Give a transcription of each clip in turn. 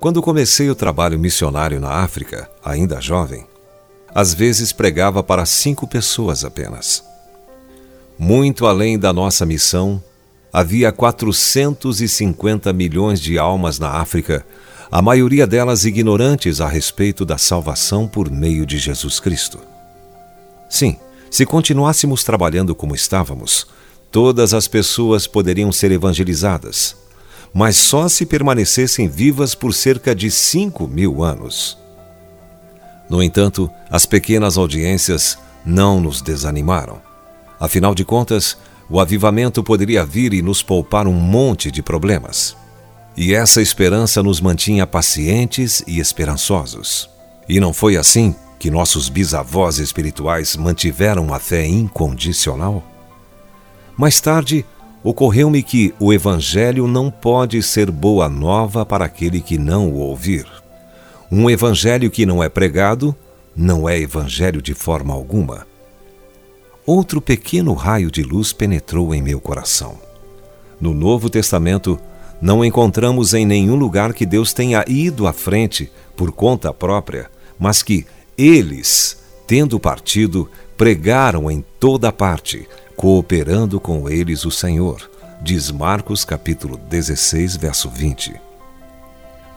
Quando comecei o trabalho missionário na África, ainda jovem, às vezes pregava para cinco pessoas apenas. Muito além da nossa missão, havia 450 milhões de almas na África, a maioria delas ignorantes a respeito da salvação por meio de Jesus Cristo. Sim, se continuássemos trabalhando como estávamos, todas as pessoas poderiam ser evangelizadas, mas só se permanecessem vivas por cerca de cinco mil anos. No entanto, as pequenas audiências não nos desanimaram. Afinal de contas, o avivamento poderia vir e nos poupar um monte de problemas. E essa esperança nos mantinha pacientes e esperançosos. E não foi assim que nossos bisavós espirituais mantiveram a fé incondicional? Mais tarde, ocorreu-me que o Evangelho não pode ser boa nova para aquele que não o ouvir. Um Evangelho que não é pregado não é Evangelho de forma alguma. Outro pequeno raio de luz penetrou em meu coração. No Novo Testamento, não encontramos em nenhum lugar que Deus tenha ido à frente por conta própria, mas que eles, tendo partido, pregaram em toda parte, cooperando com eles o Senhor. Diz Marcos capítulo 16, verso 20.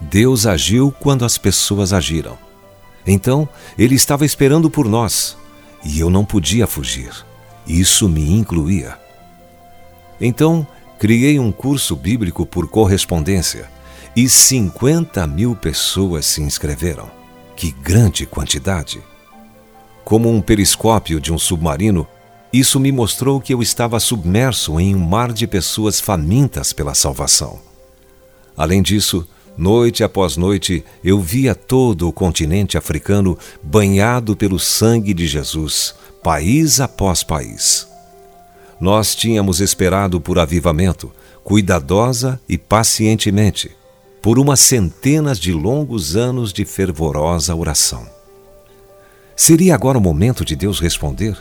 Deus agiu quando as pessoas agiram. Então, ele estava esperando por nós, e eu não podia fugir. Isso me incluía. Então, criei um curso bíblico por correspondência e 50 mil pessoas se inscreveram. Que grande quantidade! Como um periscópio de um submarino, isso me mostrou que eu estava submerso em um mar de pessoas famintas pela salvação. Além disso, noite após noite, eu via todo o continente africano banhado pelo sangue de Jesus, país após país. Nós tínhamos esperado por avivamento, cuidadosa e pacientemente, por umas centenas de longos anos de fervorosa oração. Seria agora o momento de Deus responder?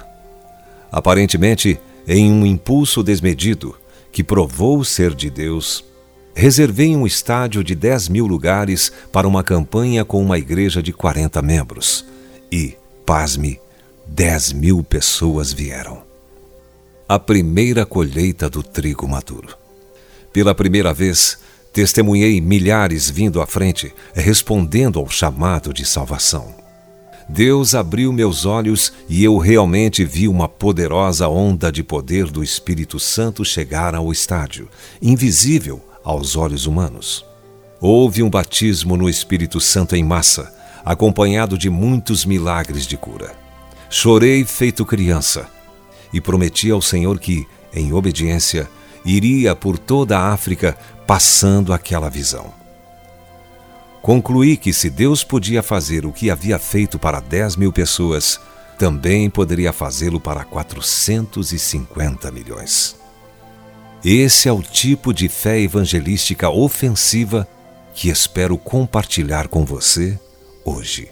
Aparentemente, em um impulso desmedido, que provou ser de Deus, reservei um estádio de 10 mil lugares para uma campanha com uma igreja de 40 membros. E, pasme, 10 mil pessoas vieram. A primeira colheita do trigo maduro. Pela primeira vez, testemunhei milhares vindo à frente, respondendo ao chamado de salvação. Deus abriu meus olhos e eu realmente vi uma poderosa onda de poder do Espírito Santo chegar ao estádio, invisível aos olhos humanos. Houve um batismo no Espírito Santo em massa, acompanhado de muitos milagres de cura. Chorei feito criança e prometi ao Senhor que, em obediência, iria por toda a África passando aquela visão. Concluí que se Deus podia fazer o que havia feito para 10 mil pessoas, também poderia fazê-lo para 450 milhões. Esse é o tipo de fé evangelística ofensiva que espero compartilhar com você hoje.